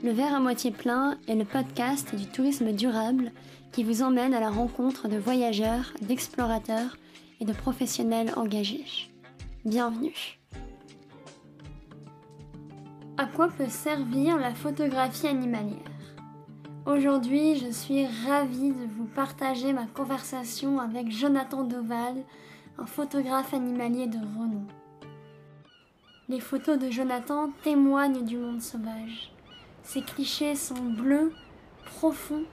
Le verre à moitié plein est le podcast du tourisme durable qui vous emmène à la rencontre de voyageurs, d'explorateurs et de professionnels engagés. Bienvenue. À quoi peut servir la photographie animalière? Aujourd'hui, je suis ravie de vous partager ma conversation avec Jonathan Doval, un photographe animalier de renom. Les photos de Jonathan témoignent du monde sauvage. Ces clichés sont bleus, profonds.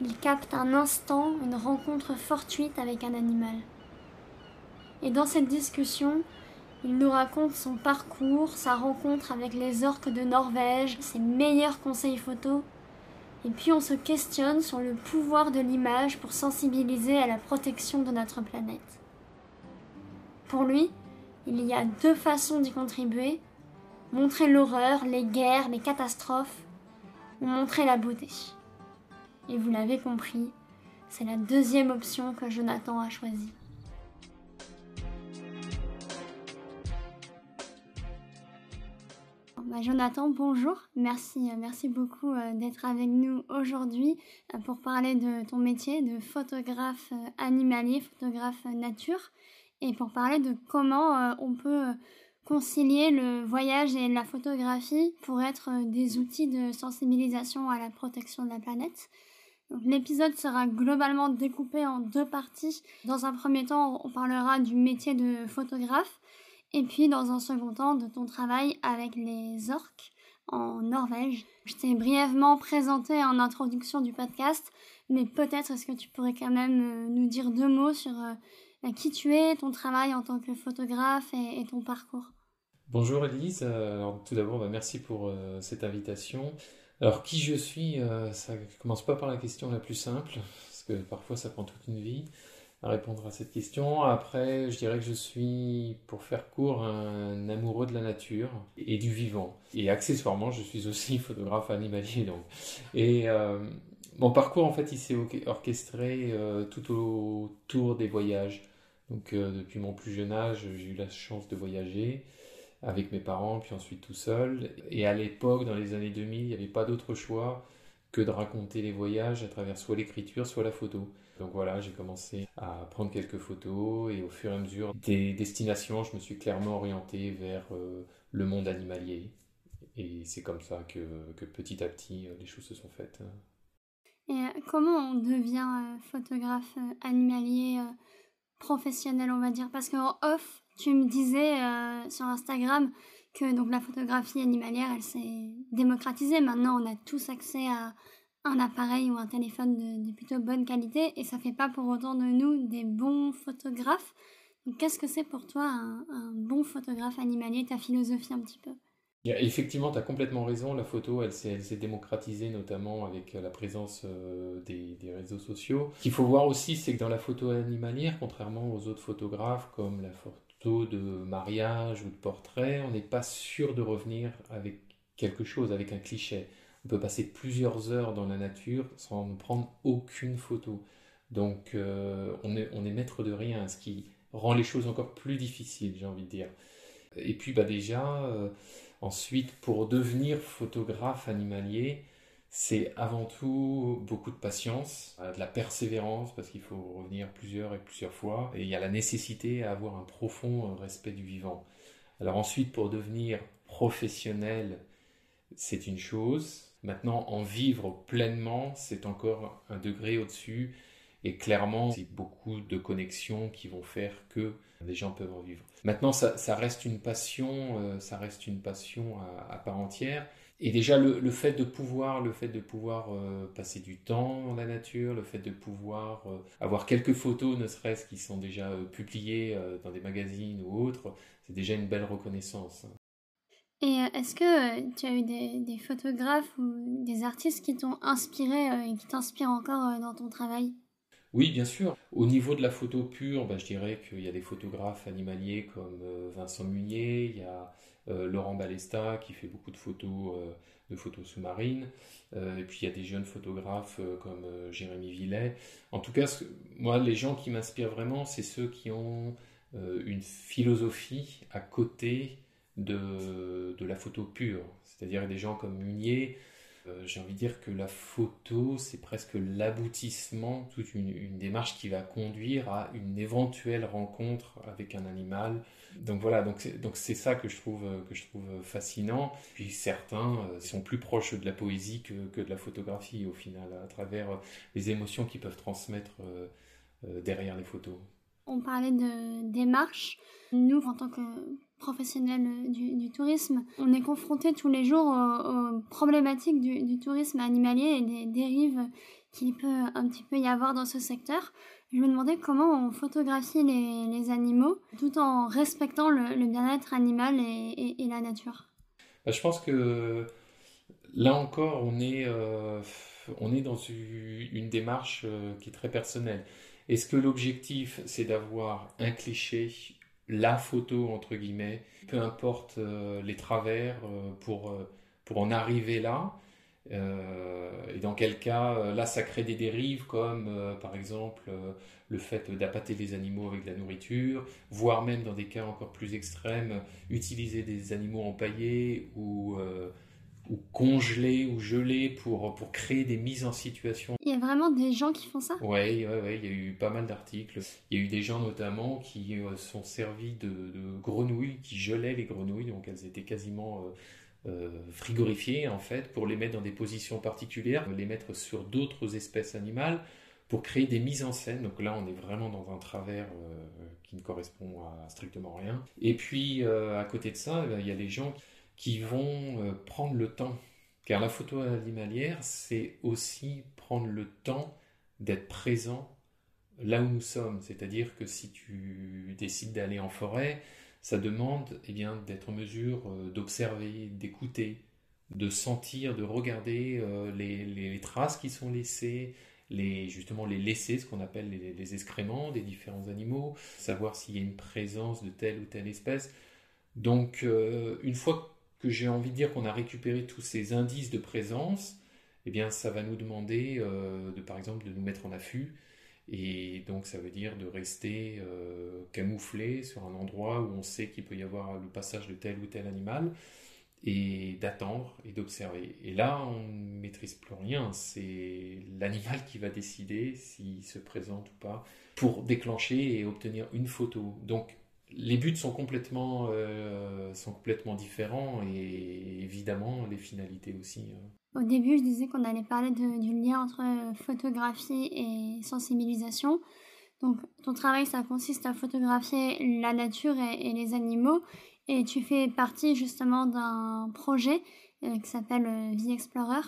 Ils captent un instant une rencontre fortuite avec un animal. Et dans cette discussion, il nous raconte son parcours, sa rencontre avec les orques de Norvège, ses meilleurs conseils photos et puis on se questionne sur le pouvoir de l'image pour sensibiliser à la protection de notre planète. Pour lui, il y a deux façons d'y contribuer. Montrer l'horreur, les guerres, les catastrophes, montrer la beauté. Et vous l'avez compris, c'est la deuxième option que Jonathan a choisie. Bah, Jonathan, bonjour. Merci, euh, merci beaucoup euh, d'être avec nous aujourd'hui euh, pour parler de ton métier de photographe animalier, photographe nature, et pour parler de comment on peut concilier le voyage et la photographie pour être des outils de sensibilisation à la protection de la planète. L'épisode sera globalement découpé en deux parties. Dans un premier temps, on parlera du métier de photographe et puis, dans un second temps, de ton travail avec les orques en Norvège. Je t'ai brièvement présenté en introduction du podcast, mais peut-être est-ce que tu pourrais quand même euh, nous dire deux mots sur euh, qui tu es, ton travail en tant que photographe et, ton parcours. Bonjour Elise, euh, alors, tout d'abord bah, merci pour cette invitation. Alors qui je suis, ça commence pas par la question la plus simple, parce que parfois ça prend toute une vie à répondre à cette question. Après, je dirais que je suis, pour faire court, un amoureux de la nature et du vivant. Et accessoirement, je suis aussi photographe animalier. Donc. Et euh, mon parcours, en fait, il s'est orchestré euh, tout autour des voyages. Donc, euh, depuis mon plus jeune âge, j'ai eu la chance de voyager avec mes parents, puis ensuite tout seul. Et à l'époque, dans les années 2000, il n'y avait pas d'autre choix que de raconter les voyages à travers soit l'écriture, soit la photo. Donc voilà, j'ai commencé à prendre quelques photos et au fur et à mesure des destinations, je me suis clairement orienté vers euh, le monde animalier. Et c'est comme ça que, petit à petit, euh, les choses se sont faites. Et euh, comment on devient photographe animalier professionnel, on va dire? Parce qu'en off, tu me disais sur Instagram que donc la photographie animalière, elle s'est démocratisée. Maintenant, on a tous accès à un appareil ou un téléphone de, plutôt bonne qualité et ça fait pas pour autant de nous des bons photographes. Qu'est-ce que c'est pour toi un, bon photographe animalier, ta philosophie un petit peu Effectivement, tu as complètement raison. La photo, elle s'est démocratisée notamment avec la présence euh, des, des, réseaux sociaux. Ce qu'il faut voir aussi, c'est que dans la photo animalière, contrairement aux autres photographes comme la de mariage ou de portrait, on n'est pas sûr de revenir avec quelque chose, avec un cliché. On peut passer plusieurs heures dans la nature sans prendre aucune photo. Donc euh, on, est, on est maître de rien, ce qui rend les choses encore plus difficiles, j'ai envie de dire. Et puis bah déjà, euh, ensuite, pour devenir photographe animalier, c'est avant tout beaucoup de patience, euh, de la persévérance, parce qu'il faut revenir plusieurs et plusieurs fois, et il y a la nécessité à avoir un profond respect du vivant. Alors ensuite, pour devenir professionnel, c'est une chose, Maintenant, en vivre pleinement, c'est encore un degré au-dessus. Et clairement, c'est beaucoup de connexions qui vont faire que les gens peuvent en vivre. Maintenant, ça, reste une passion, euh, ça reste une passion à, part entière. Et déjà, le, fait de pouvoir, le fait de pouvoir euh, passer du temps dans la nature, le fait de pouvoir euh, avoir quelques photos, ne serait-ce qui sont déjà publiées dans des magazines ou autres, c'est déjà une belle reconnaissance. Et euh, est-ce que euh, tu as eu des, photographes ou des artistes qui t'ont inspiré euh, et qui t'inspirent encore dans ton travail? Oui, bien sûr. Au niveau de la photo pure, bah, je dirais qu'il y a des photographes animaliers comme Vincent Munier, il y a Laurent Balesta qui fait beaucoup de photos, de photos sous-marines, et puis il y a des jeunes photographes comme Jérémy Villet. En tout cas, moi, les gens qui m'inspirent vraiment, c'est ceux qui ont une philosophie à côté de, de la photo pure. C'est-à-dire des gens comme Munier, Euh, j'ai envie de dire que la photo, c'est presque l'aboutissement, toute une, démarche qui va conduire à une éventuelle rencontre avec un animal. Donc voilà, donc c'est, donc c'est ça que je, trouve, que je trouve fascinant. Puis certains euh, sont plus proches de la poésie que, que de la photographie au final, à travers les émotions qu'ils peuvent transmettre derrière les photos. On parlait de démarche. Nous, en tant que professionnels du, tourisme, on est confronté tous les jours aux, problématiques du, tourisme animalier et des dérives qu'il peut un petit peu y avoir dans ce secteur. Je me demandais comment on photographie les, animaux tout en respectant le, bien-être animal et, la nature. Bah, je pense que là encore, on est, euh, on est dans une démarche euh, qui est très personnelle. Est-ce que l'objectif, c'est d'avoir un cliché, la photo, entre guillemets, peu importe euh, les travers euh, pour, euh, pour en arriver là. Et dans quel cas, là, ça crée des dérives comme, par exemple, le fait d'appâter les animaux avec de la nourriture, voire même dans des cas encore plus extrêmes, utiliser des animaux empaillés ou ou congelé ou gelé pour, pour créer des mises en situation. Il y a vraiment des gens qui font ça? Oui, ouais, ouais, il y a eu pas mal d'articles. Il y a eu des gens notamment qui euh, sont servis de, grenouilles, qui gelaient les grenouilles, donc elles étaient quasiment euh, euh, frigorifiées en fait, pour les mettre dans des positions particulières, les mettre sur d'autres espèces animales pour créer des mises en scène. Donc là, on est vraiment dans un travers qui ne correspond à strictement rien. Et puis, à côté de ça, il y a les gens qui vont euh, prendre le temps. Car la photo animalière, c'est aussi prendre le temps d'être présent là où nous sommes. C'est-à-dire que si tu décides d'aller en forêt, ça demande eh bien, d'être en mesure euh, d'observer, d'écouter, de sentir, de regarder euh, les, traces qui sont laissées, justement les laisser, ce qu'on appelle les, les, excréments des différents animaux, savoir s'il y a une présence de telle ou telle espèce. Donc, une fois que j'ai envie de dire qu'on a récupéré tous ces indices de présence, eh bien, ça va nous demander, euh, de, par exemple, de nous mettre en affût. Et donc, ça veut dire de rester euh, camouflé sur un endroit où on sait qu'il peut y avoir le passage de tel ou tel animal et d'attendre et d'observer. Et là, on ne maîtrise plus rien. C'est l'animal qui va décider s'il se présente ou pas pour déclencher et obtenir une photo. Donc, les buts sont complètement, euh, sont complètement différents et évidemment les finalités aussi. Hein. Au début, je disais qu'on allait parler du lien entre photographie et sensibilisation. Donc, ton travail, ça consiste à photographier la nature et, les animaux. Et tu fais partie justement d'un projet euh, qui s'appelle euh, Vie Explorer,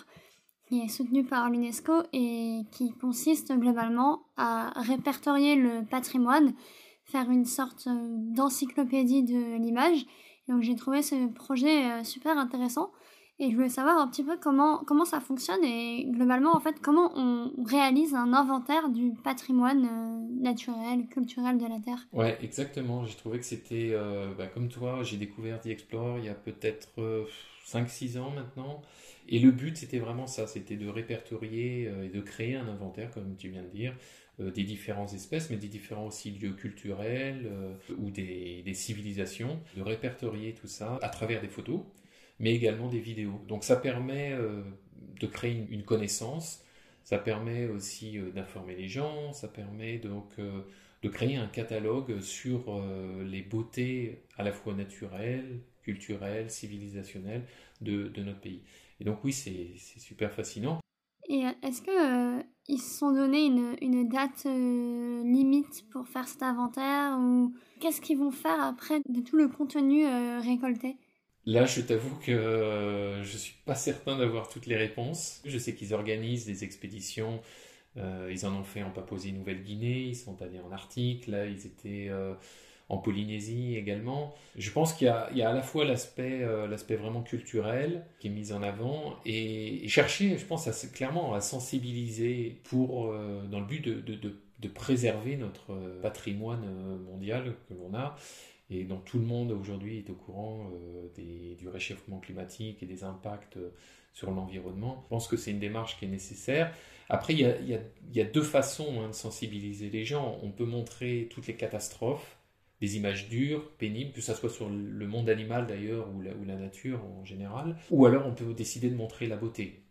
qui est soutenu par l'UNESCO et qui consiste globalement à répertorier le patrimoine faire une sorte euh, d'encyclopédie de l'image. Donc j'ai trouvé ce projet euh, super intéressant et je voulais savoir un petit peu comment, comment ça fonctionne et globalement en fait comment on réalise un inventaire du patrimoine euh, naturel, culturel de la Terre. Ouais, exactement. J'ai trouvé que c'était, bah, comme toi, j'ai découvert The Explorer il y a peut-être 5-6 ans maintenant. Et le but c'était vraiment ça, c'était de répertorier et de créer un inventaire, comme tu viens de dire, euh, des différentes espèces, mais des différents aussi lieux culturels euh, ou des, civilisations, de répertorier tout ça à travers des photos, mais également des vidéos. Donc ça permet euh, de créer une, connaissance, ça permet aussi d'informer les gens, ça permet donc de créer un catalogue sur les beautés à la fois naturelles, culturelles, civilisationnelles de, de notre pays. Et donc oui, c'est super fascinant. Et est-ce que ils se sont donné une, une date euh, limite pour faire cet inventaire ou qu'est-ce qu'ils vont faire après de tout le contenu euh, récolté? Là, je t'avoue que euh, je suis pas certain d'avoir toutes les réponses. Je sais qu'ils organisent des expéditions. ils en ont fait en Papouasie-Nouvelle-Guinée. Ils sont allés en Arctique. Là, ils étaient en Polynésie également. Je pense qu'il y, a à la fois l'aspect euh, l'aspect vraiment culturel qui est mis en avant et, chercher, je pense, clairement à sensibiliser pour, euh, dans le but de, préserver notre euh, patrimoine mondial que l'on a et dont tout le monde aujourd'hui est au courant des, du réchauffement climatique et des impacts sur l'environnement. Je pense que c'est une démarche qui est nécessaire. Après, il y a deux façons hein, de sensibiliser les gens. On peut montrer toutes les catastrophes des images dures, pénibles, que ce soit sur le monde animal d'ailleurs ou la, nature en général, ou alors on peut décider de montrer la beauté.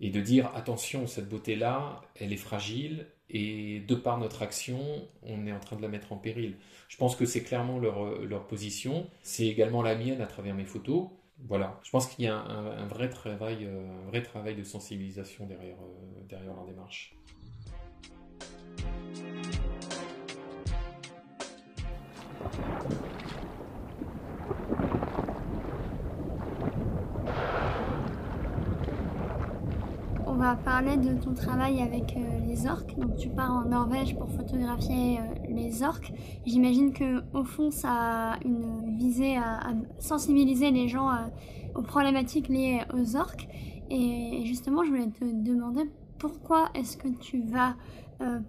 et de dire attention, cette beauté-là, elle est fragile et de par notre action, on est en train de la mettre en péril. Je pense que c'est clairement leur, position. C'est également la mienne à travers mes photos. Voilà, je pense qu'il y a un, vrai travail, euh, un vrai travail de sensibilisation derrière, euh, derrière leur démarche. On va parler de ton travail avec euh, les orques. Donc tu pars en Norvège pour photographier euh, les orques. J'imagine que au fond ça a une visée à, sensibiliser les gens euh, aux problématiques liées aux orques. Et justement, je voulais te demander pourquoi est-ce que tu vas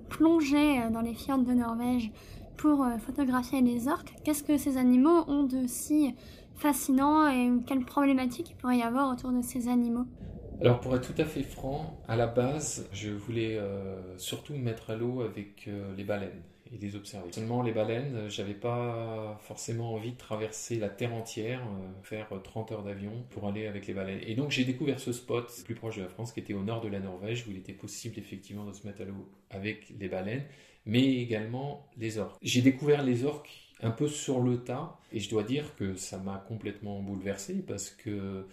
plonger dans les fjords de Norvège? Pour photographier les orques. Qu'est-ce que ces animaux ont de si fascinant et quelles problématiques il pourrait y avoir autour de ces animaux? Alors pour être tout à fait franc, à la base, je voulais euh, surtout me mettre à l'eau avec euh, les baleines et les observer. Seulement les baleines, euh, j'avais pas forcément envie de traverser la terre entière, faire 30 heures d'avion pour aller avec les baleines. Et donc j'ai découvert ce spot plus proche de la France qui était au nord de la Norvège où il était possible effectivement de se mettre à l'eau avec les baleines, mais également les orques. J'ai découvert les orques un peu sur le tas et je dois dire que ça m'a complètement bouleversé parce que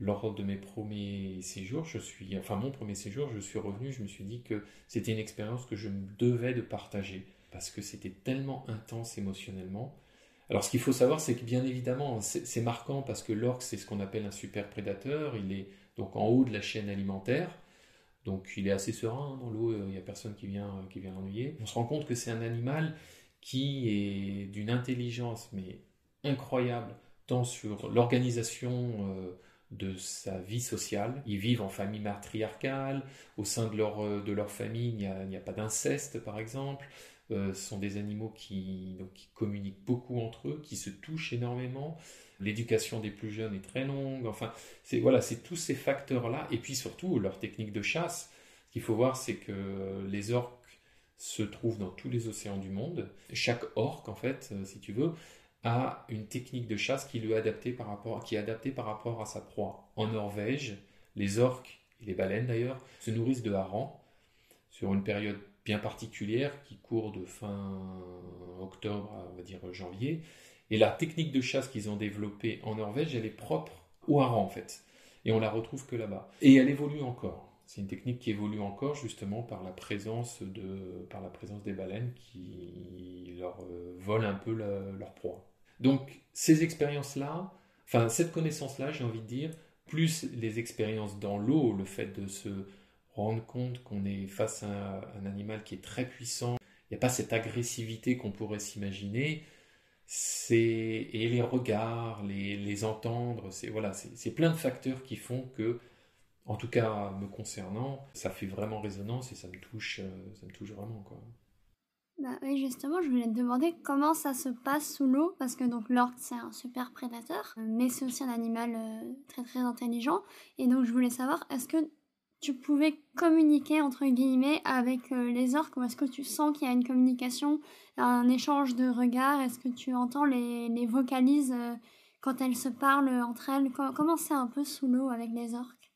lors de mes premiers séjours, je suis, enfin mon premier séjour, je suis revenu, je me suis dit que c'était une expérience que je me devais de partager parce que c'était tellement intense émotionnellement. Alors ce qu'il faut savoir, c'est que bien évidemment, c'est marquant parce que l'orque, c'est ce qu'on appelle un super prédateur, il est donc en haut de la chaîne alimentaire, donc il est assez serein dans l'eau, il n'y a personne qui vient, qui vient l'ennuyer. On se rend compte que c'est un animal qui est d'une intelligence mais incroyable, tant sur l'organisation euh, de sa vie sociale. Ils vivent en famille matriarcale, au sein de leur, euh, de leur famille, il n'y a, pas d'inceste par exemple. Euh, sont des animaux qui, qui communiquent beaucoup entre eux, qui se touchent énormément. L'éducation des plus jeunes est très longue. Enfin, c'est voilà, c'est tous ces facteurs-là. Et puis surtout, leur technique de chasse. Ce qu'il faut voir, c'est que les orques se trouvent dans tous les océans du monde. Chaque orque, en fait, euh, si tu veux, a une technique de chasse qui, lui est adaptée par rapport, qui est adaptée par rapport à sa proie. En Norvège, les orques et les baleines d'ailleurs se nourrissent de harengs sur une période bien particulière qui court de fin octobre à on va dire janvier. Et la technique de chasse qu'ils ont développée en Norvège, elle est propre au hareng en fait. Et on la retrouve que là-bas. Et elle évolue encore. C'est une technique qui évolue encore justement par la présence, de, par la présence des baleines qui leur euh, volent un peu leur proie. Donc ces expériences-là, enfin cette connaissance-là, j'ai envie de dire, plus les expériences dans l'eau, le fait de se rendre compte qu'on est face à un animal qui est très puissant, il n'y a pas cette agressivité qu'on pourrait s'imaginer, c'est et les regards, les, les entendre, c'est voilà, c'est plein de facteurs qui font que, en tout cas me concernant, ça fait vraiment résonance et ça me touche, euh, ça me touche vraiment quoi. Bah oui, justement, je voulais te demander comment ça se passe sous l'eau, parce que donc l'orque c'est un super prédateur, mais c'est aussi un animal euh, très très intelligent, et donc je voulais savoir, est-ce que tu pouvais communiquer entre guillemets avec euh, les orques, ou est-ce que tu sens qu'il y a une communication, un échange de regards, est-ce que tu entends les, vocalises euh, quand elles se parlent entre elles, comment c'est un peu sous l'eau avec les orques?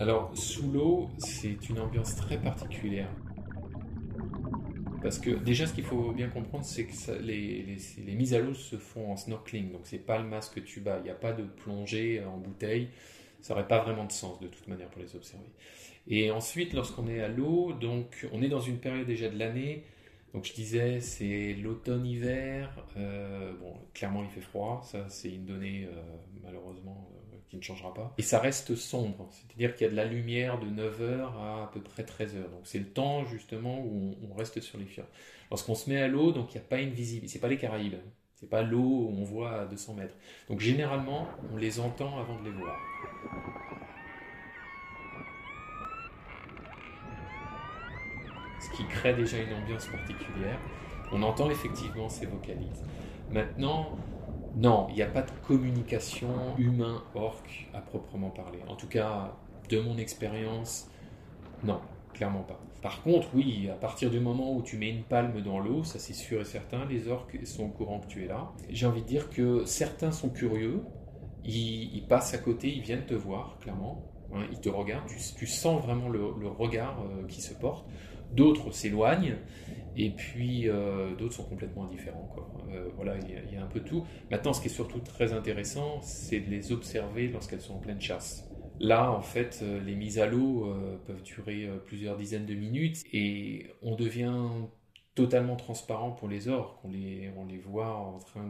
Alors, sous l'eau, c'est une ambiance très particulière. Parce que déjà, ce qu'il faut bien comprendre, c'est que les, mises à l'eau se font en snorkeling. Donc, c'est pas le masque que tu bats. Il n'y a pas de plongée en bouteille. Ça n'aurait pas vraiment de sens de toute manière pour les observer. Et ensuite, lorsqu'on est à l'eau, donc on est dans une période déjà de l'année. Donc, je disais, c'est l'automne-hiver. Euh, bon, clairement, il fait froid. Ça, c'est une donnée euh, malheureusement euh, ne changera pas. Et ça reste sombre, c'est-à-dire qu'il y a de la lumière de 9h à à peu près 13h. Donc c'est le temps justement où on, reste sur les fjords. Lorsqu'on se met à l'eau, donc il n'y a pas une visibilité, c'est pas les Caraïbes, c'est pas l'eau où on voit à 200 mètres. Donc généralement, on les entend avant de les voir. Ce qui crée déjà une ambiance particulière. On entend effectivement ces vocalises. Maintenant, non, il n'y a pas de communication humain-orc à proprement parler. En tout cas, de mon expérience, non, clairement pas. Par contre, oui, à partir du moment où tu mets une palme dans l'eau, ça c'est sûr et certain, les orques sont au courant que tu es là. J'ai envie de dire que certains sont curieux, ils, passent à côté, ils viennent te voir, clairement. Hein, ils te regardent, tu, sens vraiment le, regard euh, qui se porte. D'autres s'éloignent, et puis euh, d'autres sont complètement indifférents. Euh, voilà, il y, a un peu tout. Maintenant, ce qui est surtout très intéressant, c'est de les observer lorsqu'elles sont en pleine chasse. Là, en fait, les mises à l'eau peuvent durer plusieurs dizaines de minutes, et on devient totalement transparent pour les orques. On les, voit en train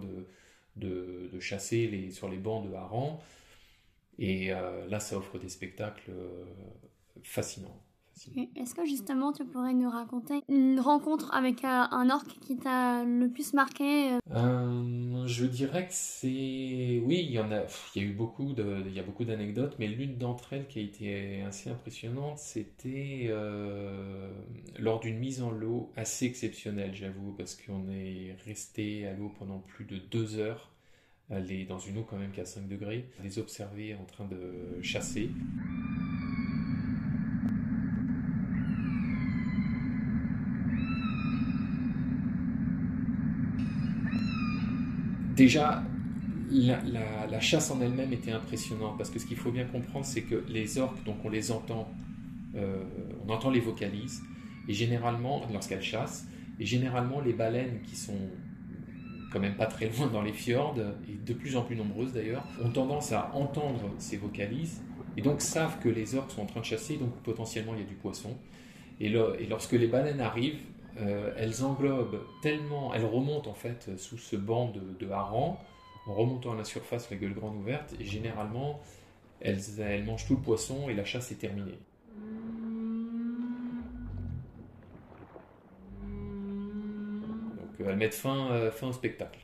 de, chasser sur les bancs de harengs. Et euh, là, ça offre des spectacles euh, fascinants. Est-ce que justement tu pourrais nous raconter une rencontre avec euh, un orc qui t'a le plus marqué euh, Je dirais que c'est. Oui, il y en a, il y a eu beaucoup, de... il y a beaucoup d'anecdotes, mais l'une d'entre elles qui a été assez impressionnante, c'était euh, lors d'une mise en l'eau assez exceptionnelle, j'avoue, parce qu'on est resté à l'eau pendant plus de deux heures. Aller dans une eau quand même qui a 5 degrés, les observer en train de chasser. Déjà, la, chasse en elle-même était impressionnante parce que ce qu'il faut bien comprendre, c'est que les orques, donc on les entend, euh, on entend les vocalises, et généralement, lorsqu'elles chassent, et généralement les baleines qui sont quand même pas très loin dans les fjords, et de plus en plus nombreuses d'ailleurs, ont tendance à entendre ces vocalises, et donc savent que les orques sont en train de chasser, donc potentiellement il y a du poisson. Et, et lorsque les baleines arrivent, euh, elles englobent tellement, elles remontent en fait sous ce banc de, de harengs, en remontant à la surface la gueule grande ouverte, et généralement elles, mangent tout le poisson et la chasse est terminée. Donc elles mettent fin, euh, fin au spectacle.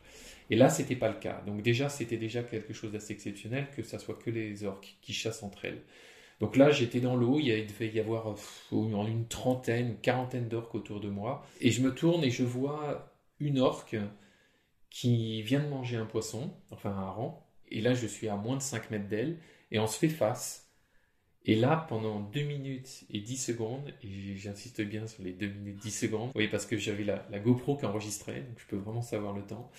Et là, c'était pas le cas. Donc déjà, c'était déjà quelque chose d'assez exceptionnel que ça soit que les orques qui chassent entre elles. Donc là, j'étais dans l'eau, il devait y avoir une trentaine, une quarantaine d'orques autour de moi. Et je me tourne et je vois une orque qui vient de manger un poisson, enfin un hareng. Et là, je suis à moins de 5 mètres d'elle et on se fait face. Et là, pendant 2 minutes et 10 secondes, et j'insiste bien sur les 2 minutes 10 secondes, parce que j'avais la, la GoPro qui enregistrait, donc je peux vraiment savoir le temps.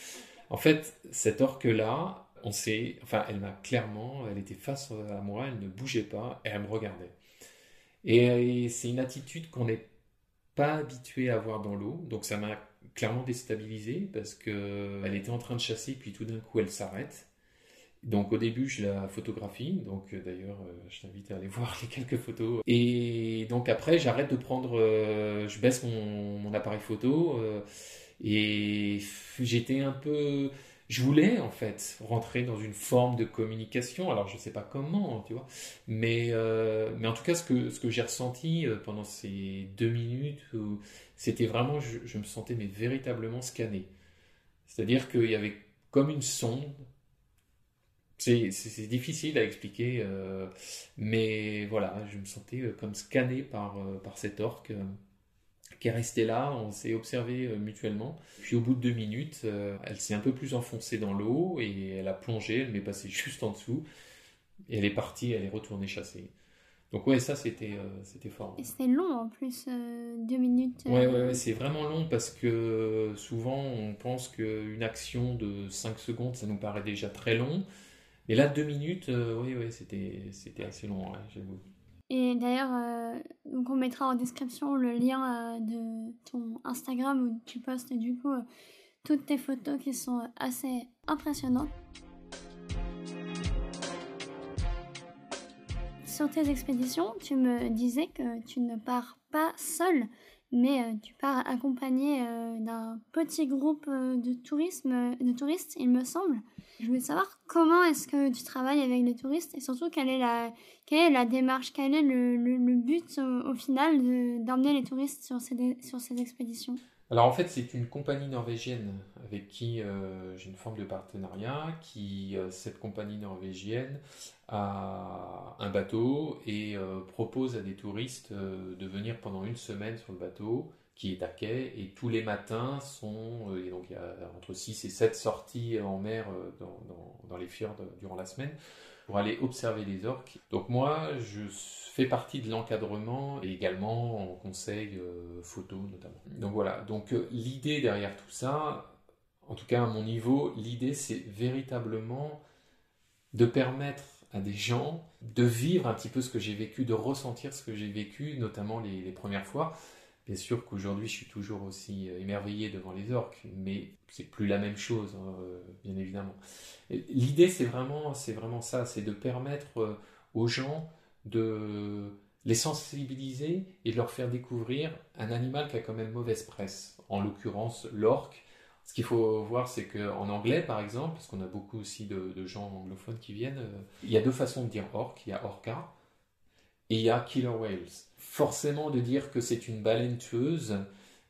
En fait, cette orque-là, on sait, enfin, elle m'a clairement, elle était face à moi, elle ne bougeait pas et elle me regardait. Et, c'est une attitude qu'on n'est pas habitué à voir dans l'eau, donc ça m'a clairement déstabilisé parce que elle était en train de chasser, puis tout d'un coup elle s'arrête. Donc au début je la photographie, donc euh, d'ailleurs euh, je t'invite à aller voir les quelques photos. Et donc après j'arrête de prendre, euh, je baisse mon appareil photo et j'étais un peu je voulais en fait rentrer dans une forme de communication. Alors je ne sais pas comment, tu vois, mais euh, en tout cas ce que ce que j'ai ressenti euh, pendant ces deux minutes, c'était vraiment, je, me sentais mais véritablement scanné. C'est-à-dire qu'il y avait comme une sonde. C'est difficile à expliquer, euh, mais voilà, je me sentais comme scanné par par cet orque qui est restée là, on s'est observé euh, mutuellement. Puis au bout de deux minutes, euh, elle s'est un peu plus enfoncée dans l'eau et elle a plongé, elle m'est passée juste en dessous. Et elle est partie, elle est retournée chasser. Donc ouais, ça c'était euh, c'était fort. Et c'était long en plus, deux minutes. Ouais, ouais, ouais c'est vraiment long parce que souvent on pense qu'une action de 5 secondes, ça nous paraît déjà très long. Et là, deux minutes, oui, oui, c'était assez long, j'avoue. Et d'ailleurs, euh, donc on mettra en description le lien euh, de ton Instagram où tu postes du coup euh, toutes tes photos qui sont assez impressionnantes. Sur tes expéditions, tu me disais que tu ne pars pas seul, mais tu pars accompagné d'un petit groupe de touristes, il me semble. Je voulais savoir comment est-ce que tu travailles avec les touristes et surtout quelle est la, quelle est la démarche, quel est le, le, but au, final d'emmener les touristes sur ces, sur ces expéditions? Alors en fait, c'est une compagnie norvégienne avec qui euh, j'ai une forme de partenariat. Qui euh, cette compagnie norvégienne a un bateau et euh, propose à des touristes de venir pendant une semaine sur le bateau qui est à quai et tous les matins sont et donc il y a entre 6 et 7 sorties en mer dans, dans, les fjords durant la semaine pour aller observer les orques. Donc moi, je fais partie de l'encadrement et également en conseil euh, photo notamment. Donc voilà, donc euh, l'idée derrière tout ça, en tout cas à mon niveau, l'idée c'est véritablement de permettre à des gens de vivre un petit peu ce que j'ai vécu, de ressentir ce que j'ai vécu, notamment les, premières fois. Bien sûr qu'aujourd'hui, je suis toujours aussi émerveillé devant les orques, mais c'est plus la même chose, hein, bien évidemment. L'idée, c'est vraiment, c'est vraiment ça, c'est de permettre euh, aux gens de les sensibiliser et de leur faire découvrir un animal qui a quand même mauvaise presse, en l'occurrence l'orque. Ce qu'il faut voir, c'est qu'en anglais, par exemple, parce qu'on a beaucoup aussi de, gens anglophones qui viennent, euh, il y a deux façons de dire orque. Il y a orca et il y a killer whales. Forcément, de dire que c'est une baleine tueuse,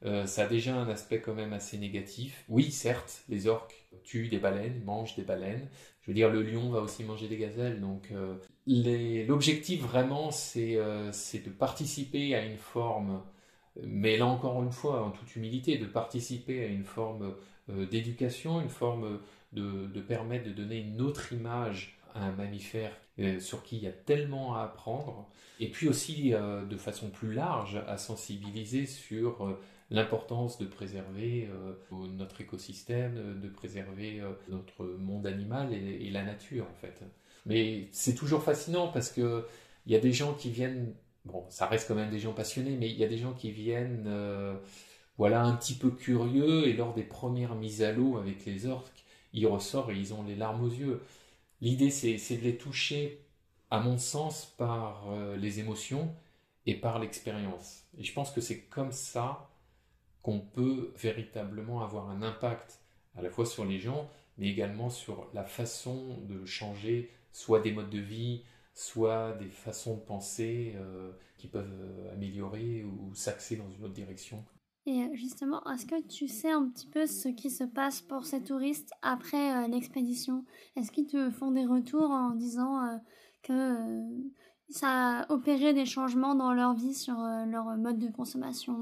euh, ça a déjà un aspect quand même assez négatif. Oui, certes, les orques tuent des baleines, mangent des baleines. Je veux dire, le lion va aussi manger des gazelles. Donc, euh, l'objectif vraiment, euh, c'est de participer à une forme, mais là encore une fois, en toute humilité, de participer à une forme d'éducation, une forme de, de, permettre de donner une autre image un mammifère sur qui il y a tellement à apprendre, et puis aussi de façon plus large à sensibiliser sur l'importance de préserver euh, notre écosystème, de préserver euh, notre monde animal et, la nature en fait. Mais c'est toujours fascinant parce que il y a des gens qui viennent, bon, ça reste quand même des gens passionnés, mais il y a des gens qui viennent, euh, voilà, un petit peu curieux et lors des premières mises à l'eau avec les orques, ils ressortent et ils ont les larmes aux yeux. L'idée, c'est de les toucher, à mon sens, par les émotions et par l'expérience. Et je pense que c'est comme ça qu'on peut véritablement avoir un impact à la fois sur les gens, mais également sur la façon de changer soit des modes de vie, soit des façons de penser euh, qui peuvent euh, améliorer ou s'axer dans une autre direction. Et euh, justement, est-ce que tu sais un petit peu ce qui se passe pour ces touristes après l'expédition? Est-ce qu'ils te font des retours en disant que ça a opéré des changements dans leur vie sur euh, leur mode de consommation,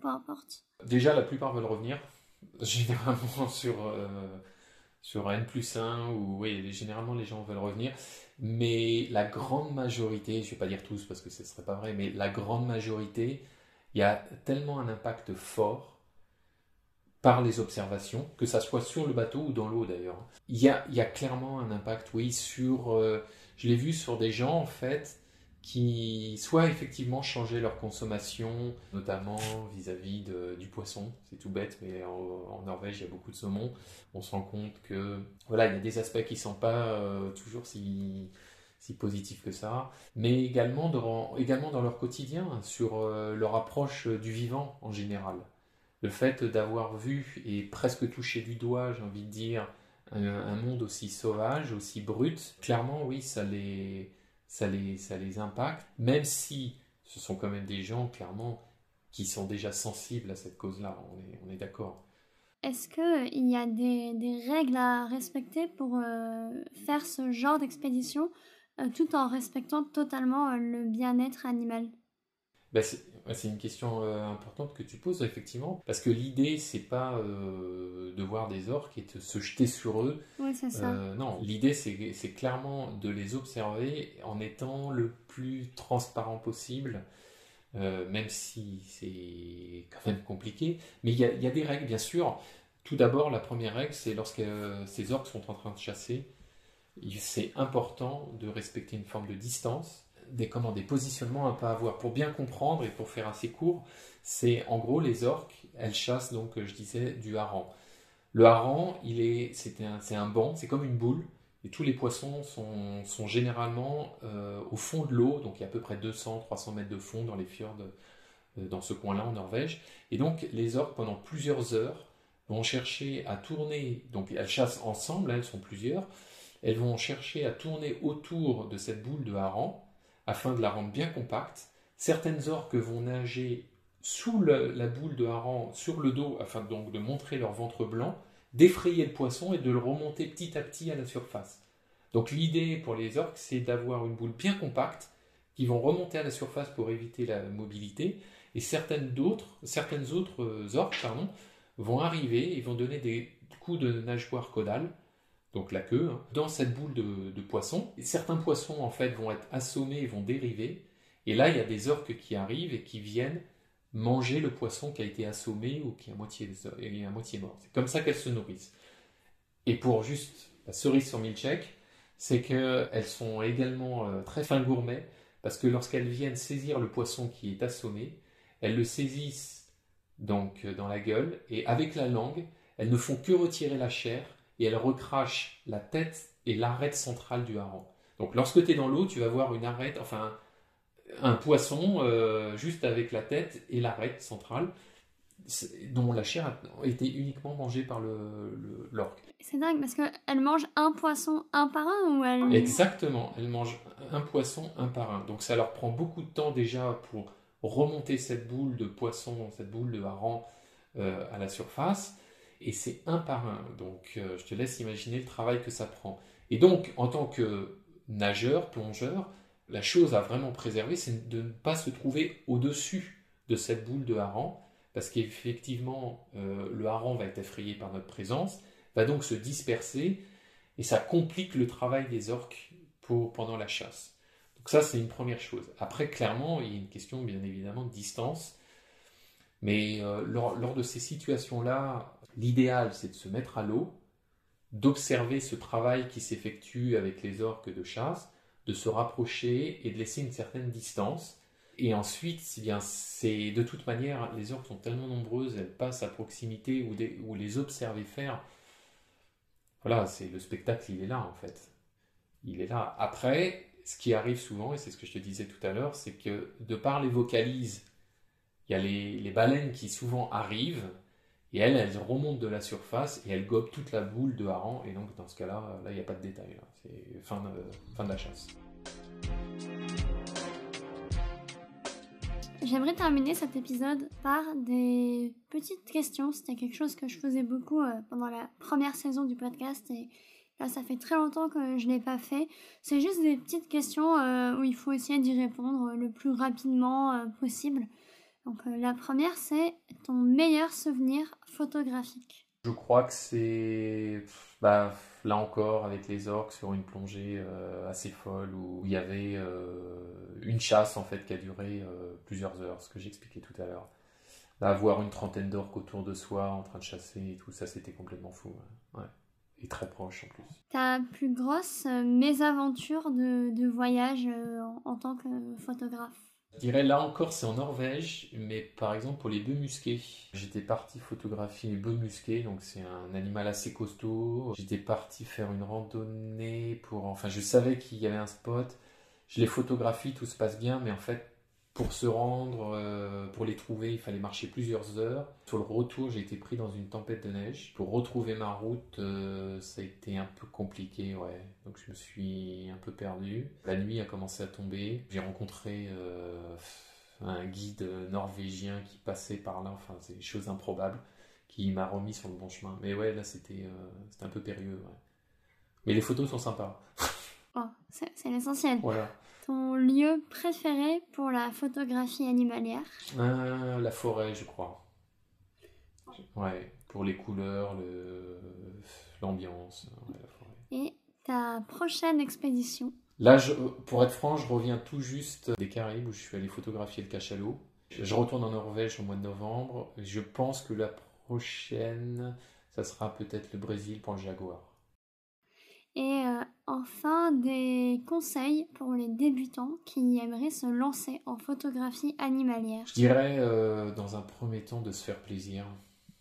peu importe? Déjà, la plupart veulent revenir, généralement sur, euh, sur N plus 1, ou oui, généralement les gens veulent revenir, mais la grande majorité, je ne vais pas dire tous parce que ce ne serait pas vrai, mais la grande majorité, il y a tellement un impact fort par les observations, que ça soit sur le bateau ou dans l'eau d'ailleurs. Il y a, clairement un impact, oui, sur... Euh, je l'ai vu sur des gens en fait qui soit effectivement changeaient leur consommation, notamment vis-à-vis du poisson. C'est tout bête, mais en, Norvège, il y a beaucoup de saumon. On se rend compte que voilà, il y a des aspects qui ne sont pas euh, toujours si, si positifs que ça, mais également dans, également dans leur quotidien, sur euh, leur approche du vivant en général. Le fait d'avoir vu et presque touché du doigt, j'ai envie de dire, un, monde aussi sauvage, aussi brut, clairement, oui, ça les, ça, les, ça les impacte, même si ce sont quand même des gens, clairement, qui sont déjà sensibles à cette cause-là, on est, on est d'accord. Est-ce qu'il y a des, des, règles à respecter pour euh, faire ce genre d'expédition euh, tout en respectant totalement euh, le bien-être animal ben c'est une question euh, importante que tu poses effectivement, parce que l'idée c'est pas euh, de voir des orques et de se jeter sur eux. Oui, c'est ça. Euh, non, l'idée c'est clairement de les observer en étant le plus transparent possible, même si c'est quand même compliqué. Mais il y, y, a des règles, bien sûr. Tout d'abord, la première règle, c'est lorsque ces orques sont en train de chasser, c'est important de respecter une forme de distance des, comment, des positionnements un peu à avoir. Pour bien comprendre et pour faire assez court, c'est en gros les orques, elles chassent donc, je disais, du hareng. Le hareng, il est, c'est un, un banc, c'est comme une boule, et tous les poissons sont, sont généralement euh, au fond de l'eau, donc il y a à peu près 200-300 mètres de fond dans les fjords, euh, dans ce coin-là en Norvège. Et donc les orques, pendant plusieurs heures, vont chercher à tourner, donc elles chassent ensemble, elles sont plusieurs, elles vont chercher à tourner autour de cette boule de hareng, afin de la rendre bien compacte. Certaines orques vont nager sous la, boule de hareng, sur le dos, afin donc de montrer leur ventre blanc, d'effrayer le poisson et de le remonter petit à petit à la surface. Donc l'idée pour les orques, c'est d'avoir une boule bien compacte qui vont remonter à la surface pour éviter la mobilité, et certaines, autres orques pardon, vont arriver et vont donner des coups de nageoire caudale donc la queue, hein, dans cette boule de, poisson. certains poissons, en fait, vont être assommés et vont dériver. Et là, il y a des orques qui arrivent et qui viennent manger le poisson qui a été assommé ou qui est à moitié, moitié mort. C'est comme ça qu'elles se nourrissent. Et pour juste la cerise sur milkshake, c'est qu'elles sont également euh, très fin gourmet, parce que lorsqu'elles viennent saisir le poisson qui est assommé, elles le saisissent donc euh, dans la gueule, et avec la langue, elles ne font que retirer la chair, et elles recrachent la tête et l'arête centrale du hareng. Donc lorsque tu es dans l'eau, tu vas voir une arête, enfin un poisson euh, juste avec la tête et l'arête centrale dont la chair a été uniquement mangée par le, l'orque. C'est dingue parce qu'elle mange un poisson un par un ou elle... Exactement, elle mange un poisson un par un. Donc ça leur prend beaucoup de temps déjà pour remonter cette boule de poisson, cette boule de hareng euh, à la surface. Et c'est un par un. Donc euh, je te laisse imaginer le travail que ça prend. Et donc en tant que nageur, plongeur, la chose à vraiment préserver, c'est de ne pas se trouver au-dessus de cette boule de hareng parce qu'effectivement, euh, le hareng va être effrayé par notre présence, va donc se disperser, et ça complique le travail des orques pour, pendant la chasse. Donc ça, c'est une première chose. Après, clairement, il y a une question, bien évidemment, de distance, mais euh, lors, lors, de ces situations-là, l'idéal, c'est de se mettre à l'eau, d'observer ce travail qui s'effectue avec les orques de chasse, de se rapprocher et de laisser une certaine distance, et ensuite, eh bien, c'est de toute manière, les orques sont tellement nombreuses, elles passent à proximité ou, les observer faire. Voilà, c'est le spectacle, il est là en fait. Il est là. Après, ce qui arrive souvent, et c'est ce que je te disais tout à l'heure, c'est que de par les vocalises, il y a les, baleines qui souvent arrivent, et elles, elles remontent de la surface et elles gobent toute la boule de hareng, et donc dans ce cas-là, là, il n'y a pas de détail. C'est fin de, fin de la chasse. J'aimerais terminer cet épisode par des petites questions. C'était quelque chose que je faisais beaucoup euh, pendant la première saison du podcast et là ça fait très longtemps que je ne l'ai pas fait. C'est juste des petites questions euh, où il faut essayer d'y répondre le plus rapidement euh, possible. Donc la première c'est ton meilleur souvenir photographique. Je crois que c'est bah, là encore avec les orques sur une plongée euh, assez folle où il y avait euh, une chasse en fait qui a duré euh, plusieurs heures, ce que j'expliquais tout à l'heure. avoir une trentaine d'orques autour de soi en train de chasser et tout ça, c'était complètement fou. Ouais. Et très proche en plus. Ta plus grosse mésaventure de, de voyage en tant que photographe? Je dirais là encore, c'est en Norvège, mais par exemple pour les bœufs musqués. J'étais parti photographier les bœufs musqués, donc c'est un animal assez costaud. J'étais parti faire une randonnée pour. Enfin, je savais qu'il y avait un spot. Je les photographie, tout se passe bien, mais en fait, pour se rendre, euh, pour les trouver, il fallait marcher plusieurs heures. Sur le retour, j'ai été pris dans une tempête de neige. Pour retrouver ma route, euh, ça a été un peu compliqué, ouais. Donc je me suis un peu perdu. La nuit a commencé à tomber. J'ai rencontré euh, un guide norvégien qui passait par là. Enfin, c'est des choses improbables qui m'a remis sur le bon chemin. Mais ouais, là, c'était un peu périlleux, ouais. Mais les photos sont sympas. Oh, c'est l'essentiel. Voilà. Ton lieu préféré pour la photographie animalière euh, La forêt, je crois. Ouais, pour les couleurs, l'ambiance. Et ta prochaine expédition Là, pour être franc, je reviens tout juste des Caraïbes où je suis allé photographier le cachalot. Je retourne en Norvège au mois de novembre. Je pense que la prochaine, ça sera peut-être le Brésil pour le jaguar. Et euh, enfin, des conseils pour les débutants qui aimeraient se lancer en photographie animalière. Je dirais euh, dans un premier temps de se faire plaisir,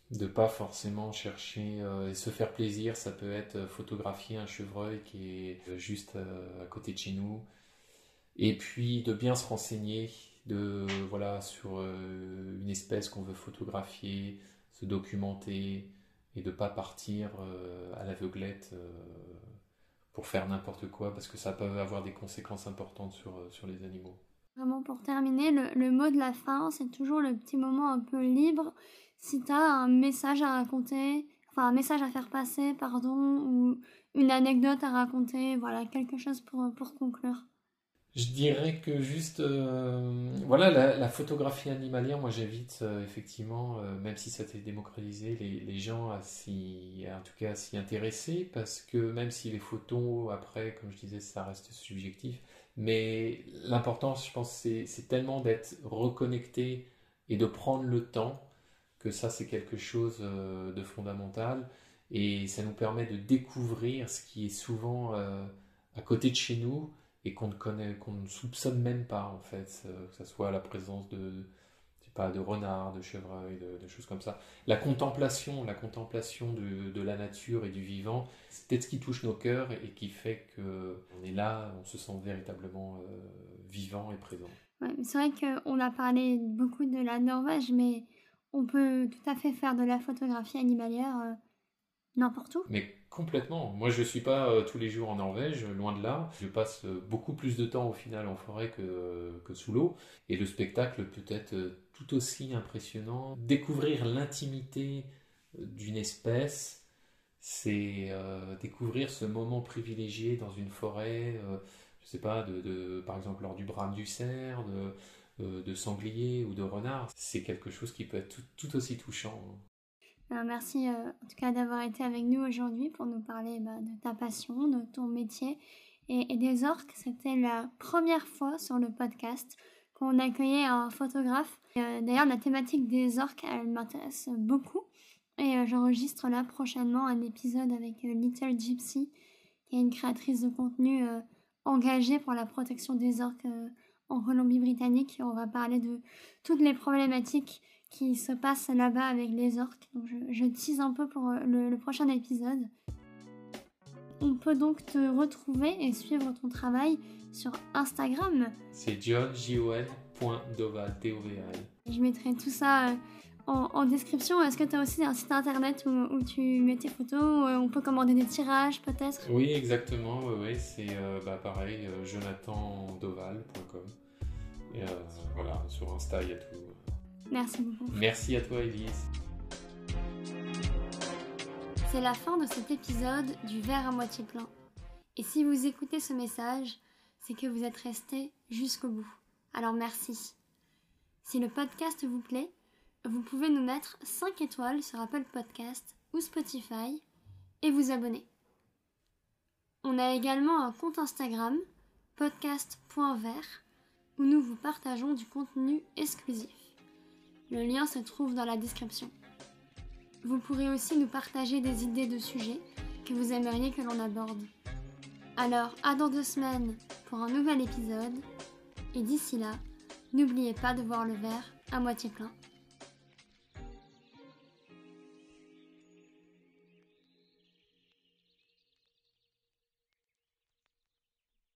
de pas forcément chercher euh, et se faire plaisir. Ça peut être photographier un chevreuil qui est juste à côté de chez nous, et puis de bien se renseigner de voilà sur une espèce qu'on veut photographier, se documenter et de pas partir à l'aveuglette pour faire n'importe quoi parce que ça peut avoir des conséquences importantes sur, euh, les animaux. Vraiment pour terminer, le, le mot de la fin, c'est toujours le petit moment un peu libre. Si tu as un message à raconter, enfin un message à faire passer, pardon, ou une anecdote à raconter, voilà, quelque chose pour, pour conclure. Je dirais que juste, euh, voilà, la, photographie animalière, moi j'invite euh, effectivement, euh, même si ça s'est démocratisé, les, les, gens à s'y, en tout cas s'y intéresser, parce que même si les photos, après, comme je disais, ça reste subjectif, mais l'important, je pense, c'est, c'est tellement d'être reconnecté et de prendre le temps, que ça c'est quelque chose de fondamental, et ça nous permet de découvrir ce qui est souvent à côté de chez nous et qu'on ne connaît, qu'on ne soupçonne même pas en fait, que ce soit la présence de, pas, de renards, de chevreuils, de, choses comme ça. La contemplation, la contemplation de, la nature et du vivant, c'est peut-être ce qui touche nos cœurs et, qui fait qu'on est là, on se sent véritablement euh, vivant et présent. c'est vrai qu'on a parlé beaucoup de la Norvège, mais on peut tout à fait faire de la photographie animalière euh, n'importe où. Mais complètement. Moi, je ne suis pas euh, tous les jours en Norvège, loin de là. Je passe euh, beaucoup plus de temps au final en forêt que, sous l'eau. Et le spectacle peut être tout aussi impressionnant. Découvrir l'intimité d'une espèce, c'est découvrir ce moment privilégié dans une forêt, je sais pas, par exemple lors du brame du cerf, de euh, de sanglier ou de renard, c'est quelque chose qui peut être tout, aussi touchant. Euh, merci euh, en tout cas d'avoir été avec nous aujourd'hui pour nous parler bah, de ta passion, de ton métier et, des orques. C'était la première fois sur le podcast qu'on accueillait un photographe. D'ailleurs, la thématique des orques, elle m'intéresse beaucoup. Et j'enregistre là prochainement un épisode avec Little Gypsy, qui est une créatrice de contenu engagée pour la protection des orques en Colombie-Britannique. On va parler de toutes les problématiques qui se passent là-bas avec les orques. Donc je, tease un peu pour euh, le, prochain épisode. On peut donc te retrouver et suivre ton travail sur Instagram. C'est v Je mettrai tout ça euh, en, description. Est-ce que tu as aussi un site internet où, tu mets tes photos euh, On peut commander des tirages peut-être? Oui, exactement. Oui, c'est bah, pareil, jonathandoval.com. Et euh, voilà, sur Insta, il y a tout. Merci beaucoup. Merci à toi, Elise. C'est la fin de cet épisode du verre à moitié plein. Et si vous écoutez ce message, c'est que vous êtes resté jusqu'au bout. Alors merci. Si le podcast vous plaît, vous pouvez nous mettre 5 étoiles sur Apple Podcast ou Spotify et vous abonner. On a également un compte Instagram, podcast.vert, où nous vous partageons du contenu exclusif. Le lien se trouve dans la description. Vous pourrez aussi nous partager des idées de sujets que vous aimeriez que l'on aborde. Alors, à dans deux semaines pour un nouvel épisode, et d'ici là, n'oubliez pas de voir le verre à moitié plein.